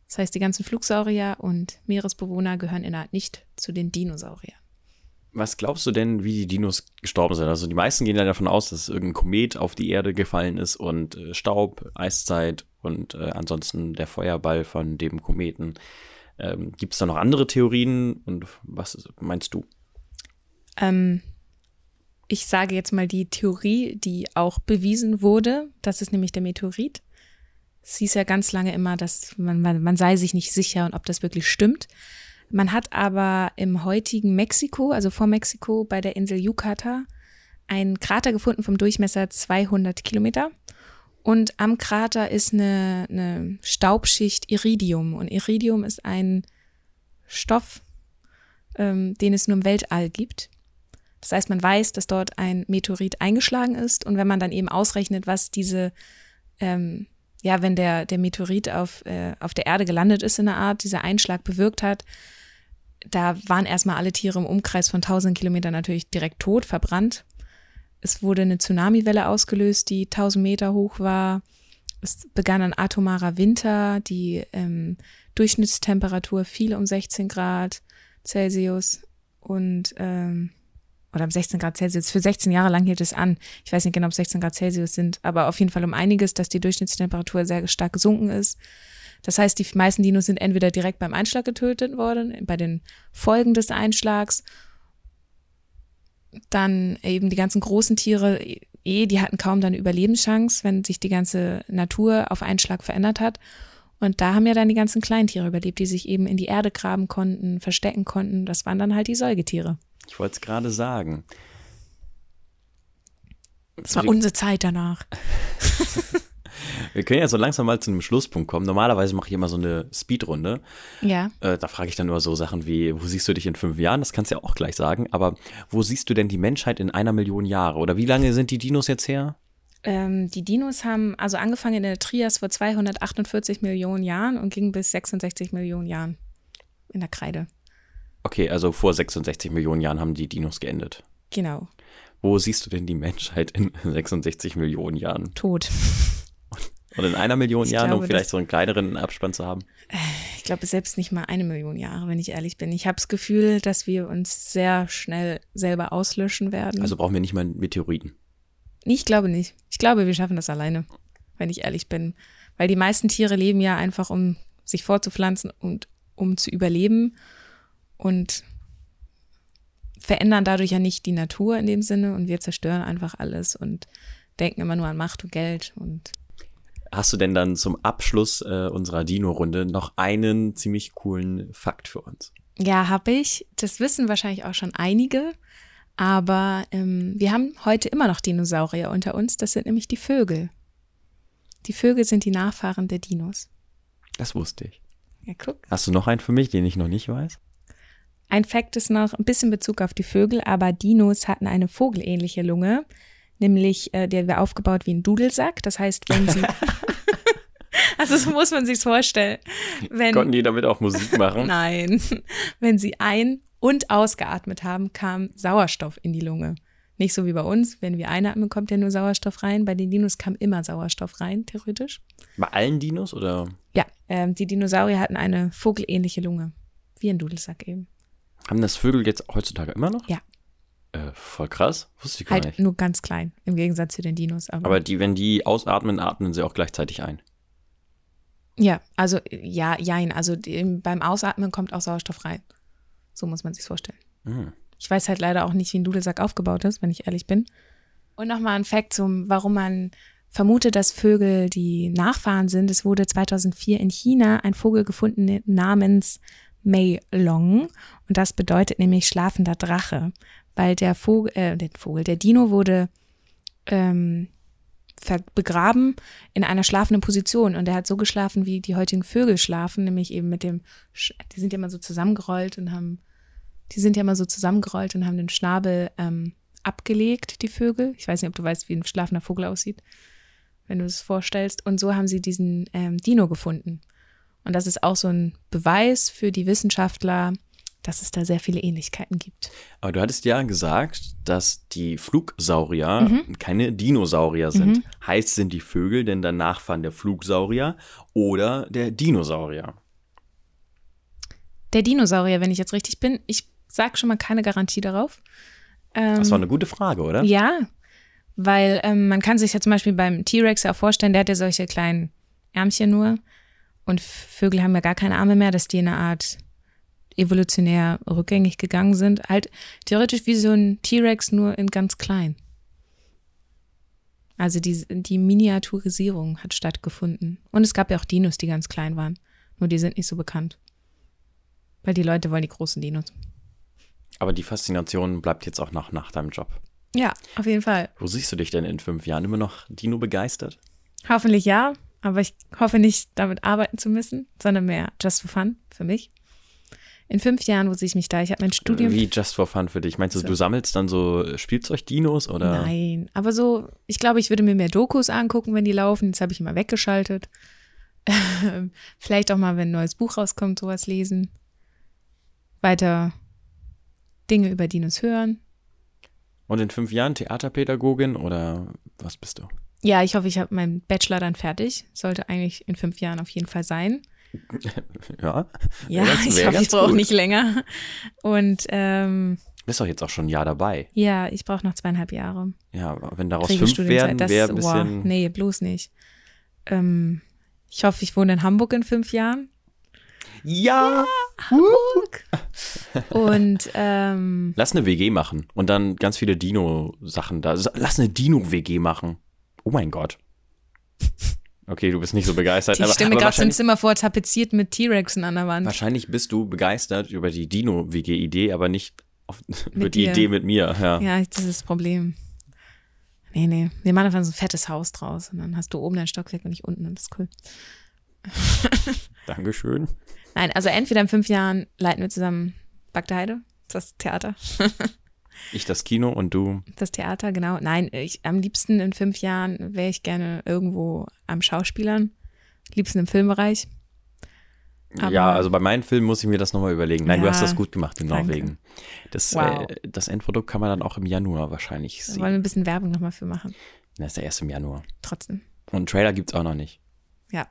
Das heißt, die ganzen Flugsaurier und Meeresbewohner gehören innerhalb nicht zu den Dinosauriern. Was glaubst du denn, wie die Dinos gestorben sind? Also die meisten gehen ja davon aus, dass irgendein Komet auf die Erde gefallen ist und äh, Staub, Eiszeit und äh, ansonsten der Feuerball von dem Kometen. Ähm, Gibt es da noch andere Theorien und was meinst du? Ähm, ich sage jetzt mal die Theorie, die auch bewiesen wurde. Das ist nämlich der Meteorit. Es hieß ja ganz lange immer, dass man, man, man sei sich nicht sicher und ob das wirklich stimmt. Man hat aber im heutigen Mexiko, also vor Mexiko, bei der Insel Yucatan, einen Krater gefunden vom Durchmesser 200 Kilometer. Und am Krater ist eine, eine Staubschicht Iridium. Und Iridium ist ein Stoff, ähm, den es nur im Weltall gibt. Das heißt, man weiß, dass dort ein Meteorit eingeschlagen ist. Und wenn man dann eben ausrechnet, was diese, ähm, ja, wenn der, der Meteorit auf, äh, auf der Erde gelandet ist in einer Art, dieser Einschlag bewirkt hat, da waren erstmal alle Tiere im Umkreis von 1000 Kilometern natürlich direkt tot, verbrannt. Es wurde eine Tsunamiwelle ausgelöst, die 1000 Meter hoch war. Es begann ein atomarer Winter. Die ähm, Durchschnittstemperatur fiel um 16 Grad Celsius und ähm, oder um 16 Grad Celsius. Für 16 Jahre lang hielt es an. Ich weiß nicht genau, ob 16 Grad Celsius sind, aber auf jeden Fall um einiges, dass die Durchschnittstemperatur sehr stark gesunken ist. Das heißt, die meisten Dinos sind entweder direkt beim Einschlag getötet worden, bei den Folgen des Einschlags. Dann eben die ganzen großen Tiere, eh, die hatten kaum dann Überlebenschance, wenn sich die ganze Natur auf Einschlag verändert hat. Und da haben ja dann die ganzen Kleintiere überlebt, die sich eben in die Erde graben konnten, verstecken konnten. Das waren dann halt die Säugetiere. Ich wollte es gerade sagen. Das war unsere Zeit danach. Wir können ja so langsam mal zu einem Schlusspunkt kommen. Normalerweise mache ich immer so eine Speedrunde. Ja. Äh, da frage ich dann nur so Sachen wie, wo siehst du dich in fünf Jahren? Das kannst du ja auch gleich sagen. Aber wo siehst du denn die Menschheit in einer Million Jahre? Oder wie lange sind die Dinos jetzt her? Ähm, die Dinos haben also angefangen in der Trias vor 248 Millionen Jahren und gingen bis 66 Millionen Jahren in der Kreide. Okay, also vor 66 Millionen Jahren haben die Dinos geendet. Genau. Wo siehst du denn die Menschheit in 66 Millionen Jahren? Tot. Und in einer Million Ich Jahren, um glaube, vielleicht das- so einen kleineren Abspann zu haben? Ich glaube selbst nicht mal eine Million Jahre, wenn ich ehrlich bin. Ich habe das Gefühl, dass wir uns sehr schnell selber auslöschen werden. Also brauchen wir nicht mal einen Meteoriten. ich glaube nicht. Ich glaube, wir schaffen das alleine, wenn ich ehrlich bin. Weil die meisten Tiere leben ja einfach, um sich fortzupflanzen und um zu überleben und verändern dadurch ja nicht die Natur in dem Sinne und wir zerstören einfach alles und denken immer nur an Macht und Geld und Hast du denn dann zum Abschluss äh, unserer Dino-Runde noch einen ziemlich coolen Fakt für uns? Ja, habe ich. Das wissen wahrscheinlich auch schon einige. Aber ähm, wir haben heute immer noch Dinosaurier unter uns. Das sind nämlich die Vögel. Die Vögel sind die Nachfahren der Dinos. Das wusste ich. Ja, guck. Hast du noch einen für mich, den ich noch nicht weiß? Ein Fakt ist noch ein bisschen Bezug auf die Vögel, aber Dinos hatten eine vogelähnliche Lunge, nämlich äh, der war aufgebaut wie ein Dudelsack. Das heißt, wenn sie also so muss man sich's vorstellen, wenn Konnten die damit auch Musik machen? Nein. Wenn sie ein- und ausgeatmet haben, kam Sauerstoff in die Lunge. Nicht so wie bei uns, wenn wir einatmen, kommt ja nur Sauerstoff rein. Bei den Dinos kam immer Sauerstoff rein, theoretisch. Bei allen Dinos oder? Ja, ähm, die Dinosaurier hatten eine vogelähnliche Lunge. Wie ein Dudelsack eben. Haben das Vögel jetzt heutzutage immer noch? Ja. Äh, voll krass. Wusste ich gar Halt nicht. nur ganz klein, im Gegensatz zu den Dinos. Aber, Aber die, wenn die ausatmen, atmen sie auch gleichzeitig ein. ja, also ja, jein. Also die, beim Ausatmen kommt auch Sauerstoff rein. So muss man sich's vorstellen. Hm. Ich weiß halt leider auch nicht, wie ein Dudelsack aufgebaut ist, wenn ich ehrlich bin. Und nochmal ein Fact zum, warum man vermutet, dass Vögel die Nachfahren sind. Es wurde 2004 in China ein Vogel gefunden namens Mei Long. Und das bedeutet nämlich schlafender Drache, weil der Vogel, äh, der Vogel, der Dino wurde ähm, begraben in einer schlafenden Position und er hat so geschlafen, wie die heutigen Vögel schlafen, nämlich eben mit dem, Sch die sind ja immer so zusammengerollt und haben, die sind ja immer so zusammengerollt und haben den Schnabel ähm, abgelegt, die Vögel. Ich weiß nicht, ob du weißt, wie ein schlafender Vogel aussieht, wenn du es vorstellst. Und so haben sie diesen ähm, Dino gefunden. Und das ist auch so ein Beweis für die Wissenschaftler, dass es da sehr viele Ähnlichkeiten gibt. Aber du hattest ja gesagt, dass die Flugsaurier Mhm. keine Dinosaurier sind. Heißt, sind die Vögel denn dann Nachfahren der Flugsaurier oder der Dinosaurier? Der Dinosaurier, wenn ich jetzt richtig bin, ich sage schon mal keine Garantie darauf. Ähm, Das war eine gute Frage, oder? Ja, weil ähm, man kann sich ja zum Beispiel beim T-Rex ja auch vorstellen, der hat ja solche kleinen Ärmchen nur. Und Vögel haben ja gar keine Arme mehr, dass die in einer Art evolutionär rückgängig gegangen sind. Halt theoretisch wie so ein T-Rex, nur in ganz klein. Also die, die Miniaturisierung hat stattgefunden. Und es gab ja auch Dinos, die ganz klein waren. Nur die sind nicht so bekannt. Weil die Leute wollen die großen Dinos. Aber die Faszination bleibt jetzt auch noch nach deinem Job. Ja, auf jeden Fall. Wo siehst du dich denn in fünf Jahren? Immer noch Dino begeistert? Hoffentlich ja, aber ich hoffe nicht damit arbeiten zu müssen, sondern mehr just for fun für mich. In fünf Jahren, wo sehe ich mich da? Ich habe mein Studium. Wie just for fun für dich? Meinst du, so. du sammelst dann so Spielzeug-Dinos oder? Nein, aber so, ich glaube, ich würde mir mehr Dokus angucken, wenn die laufen. Jetzt habe ich immer weggeschaltet. Vielleicht auch mal, wenn ein neues Buch rauskommt, sowas lesen. Weiter Dinge über Dinos hören. Und in fünf Jahren Theaterpädagogin oder was bist du? Ja, ich hoffe, ich habe meinen Bachelor dann fertig. Sollte eigentlich in fünf Jahren auf jeden Fall sein. Ja. Ja, ich hoffe, ich brauche nicht länger. Und ähm, bist doch jetzt auch schon ein Jahr dabei. Ja, ich brauche noch zweieinhalb Jahre. Ja, wenn daraus fünf werden, wäre ein bisschen. Wow, nee, bloß nicht. Ähm, ich hoffe, ich wohne in Hamburg in fünf Jahren. Ja! ja Hamburg! Und ähm, lass eine WG machen und dann ganz viele Dino-Sachen da. Lass eine Dino-WG machen. Oh mein Gott. Okay, du bist nicht so begeistert. Ich stelle mir gerade so ein Zimmer vor, tapeziert mit T-Rexen an der Wand. Wahrscheinlich bist du begeistert über die Dino-WG-Idee, aber nicht auf, über die dir. Idee mit mir. Ja. ja, das ist das Problem. Nee, nee. Wir machen einfach so ein fettes Haus draus und dann hast du oben dein Stockwerk und nicht unten und das ist cool. Dankeschön. Nein, also entweder in fünf Jahren leiten wir zusammen Bagde Heide, das Theater. Ich das Kino und du? Das Theater, genau. Nein, ich, am liebsten in fünf Jahren wäre ich gerne irgendwo am Schauspielern. Liebsten im Filmbereich. Aber ja, also bei meinen Filmen muss ich mir das nochmal überlegen. Nein, ja, du hast das gut gemacht in danke. Norwegen. Das, wow. äh, das Endprodukt kann man dann auch im Januar wahrscheinlich sehen. Wollen wir ein bisschen Werbung nochmal für machen? Das ist der erste im Januar. Trotzdem. Und einen Trailer gibt es auch noch nicht. Ja.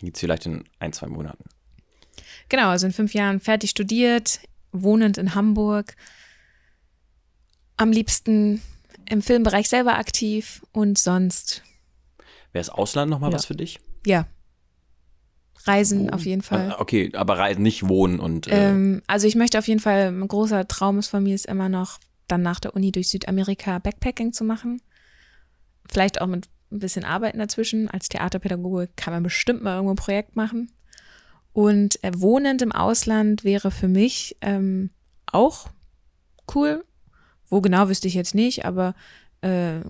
Den gibt es vielleicht in ein, zwei Monaten. Genau, also in fünf Jahren fertig studiert, wohnend in Hamburg, am liebsten im Filmbereich selber aktiv und sonst. Wäre das Ausland nochmal ja. was für dich? Ja. Reisen Wo? auf jeden Fall. Ah, okay, aber Reisen, nicht wohnen und. Äh ähm, also ich möchte auf jeden Fall, ein großer Traum ist von mir ist immer noch, dann nach der Uni durch Südamerika Backpacking zu machen. Vielleicht auch mit ein bisschen Arbeiten dazwischen. Als Theaterpädagoge kann man bestimmt mal irgendwo ein Projekt machen. Und äh, wohnend im Ausland wäre für mich ähm, auch cool. Wo genau wüsste ich jetzt nicht, aber äh,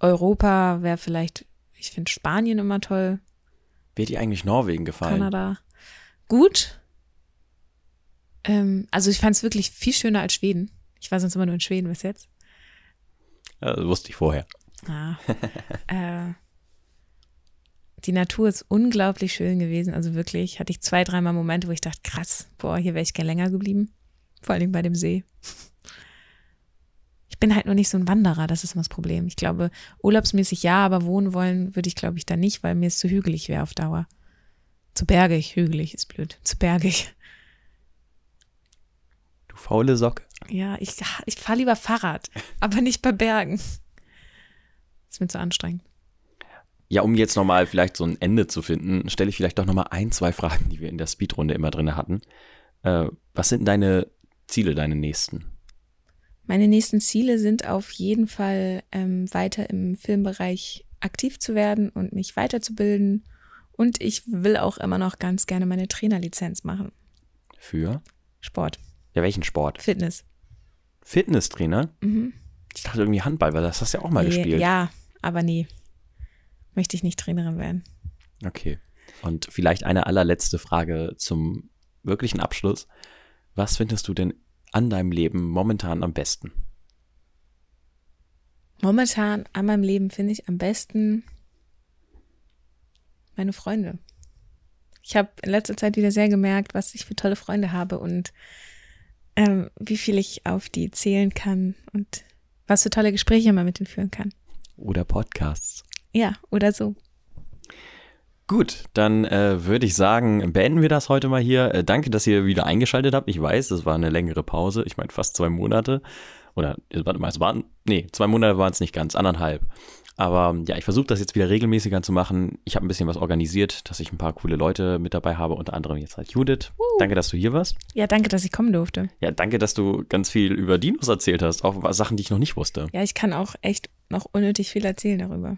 Europa wäre vielleicht, ich finde Spanien immer toll. Wird dir eigentlich Norwegen gefallen? Kanada. Gut. Ähm, also ich fand es wirklich viel schöner als Schweden. Ich war sonst immer nur in Schweden bis jetzt. Das wusste ich vorher. Ah, äh, die Natur ist unglaublich schön gewesen. Also wirklich hatte ich zwei, dreimal Momente, wo ich dachte, krass, boah, hier wäre ich gern länger geblieben. Vor allem bei dem See. Ich bin halt nur nicht so ein Wanderer, das ist immer das Problem. Ich glaube, urlaubsmäßig ja, aber wohnen wollen würde ich, glaube ich, da nicht, weil mir es zu hügelig wäre auf Dauer. Zu bergig, hügelig ist blöd. Zu bergig. Du faule Socke. Ja, ich, ich fahre lieber Fahrrad, aber nicht bei Bergen. Ist mir zu anstrengend. Ja, um jetzt nochmal vielleicht so ein Ende zu finden, stelle ich vielleicht doch nochmal ein, zwei Fragen, die wir in der Speedrunde immer drin hatten. Äh, was sind deine Ziele, deine nächsten? Meine nächsten Ziele sind auf jeden Fall ähm, weiter im Filmbereich aktiv zu werden und mich weiterzubilden. Und ich will auch immer noch ganz gerne meine Trainerlizenz machen. Für? Sport. Ja, welchen Sport? Fitness. Fitnesstrainer? Mhm. Ich dachte irgendwie Handball, weil das hast du ja auch mal nee, gespielt. Ja, aber nee. Möchte ich nicht Trainerin werden. Okay. Und vielleicht eine allerletzte Frage zum wirklichen Abschluss. Was findest du denn an deinem Leben momentan am besten? Momentan an meinem Leben finde ich am besten meine Freunde. Ich habe in letzter Zeit wieder sehr gemerkt, was ich für tolle Freunde habe und ähm, wie viel ich auf die zählen kann und was für tolle Gespräche man mit denen führen kann. Oder Podcasts. Ja, oder so. Gut, dann äh, würde ich sagen, beenden wir das heute mal hier. Äh, danke, dass ihr wieder eingeschaltet habt. Ich weiß, es war eine längere Pause. Ich meine, fast zwei Monate. Oder, warte mal, es waren, nee, zwei Monate waren es nicht ganz, anderthalb. Aber ja, ich versuche das jetzt wieder regelmäßiger zu machen. Ich habe ein bisschen was organisiert, dass ich ein paar coole Leute mit dabei habe, unter anderem jetzt halt Judith. Uh. Danke, dass du hier warst. Ja, danke, dass ich kommen durfte. Ja, danke, dass du ganz viel über Dinos erzählt hast, auch Sachen, die ich noch nicht wusste. Ja, ich kann auch echt noch unnötig viel erzählen darüber.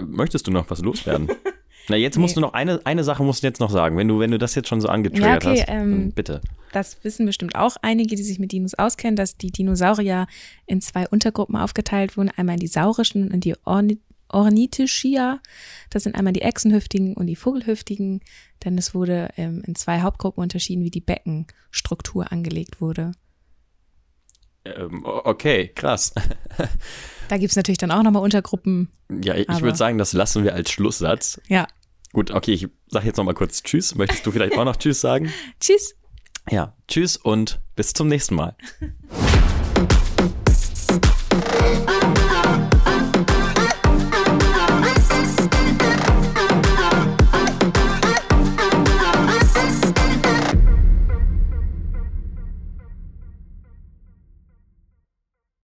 Möchtest du noch was loswerden? Na, jetzt musst nee. du noch eine, eine Sache musst du jetzt noch sagen, wenn du, wenn du das jetzt schon so angetriggert ja, okay, hast. Ähm, bitte. Das wissen bestimmt auch einige, die sich mit Dinos auskennen, dass die Dinosaurier in zwei Untergruppen aufgeteilt wurden. Einmal in die saurischen und die Ornith Ornithischia. Das sind einmal die Echsenhüftigen und die Vogelhüftigen, denn es wurde ähm, in zwei Hauptgruppen unterschieden, wie die Beckenstruktur angelegt wurde. Ähm, okay, krass. da gibt es natürlich dann auch nochmal Untergruppen. Ja, ich würde sagen, das lassen wir als Schlusssatz. Ja. Gut, okay, ich sage jetzt nochmal kurz Tschüss. Möchtest du vielleicht auch noch Tschüss sagen? Tschüss. Ja, Tschüss und bis zum nächsten Mal.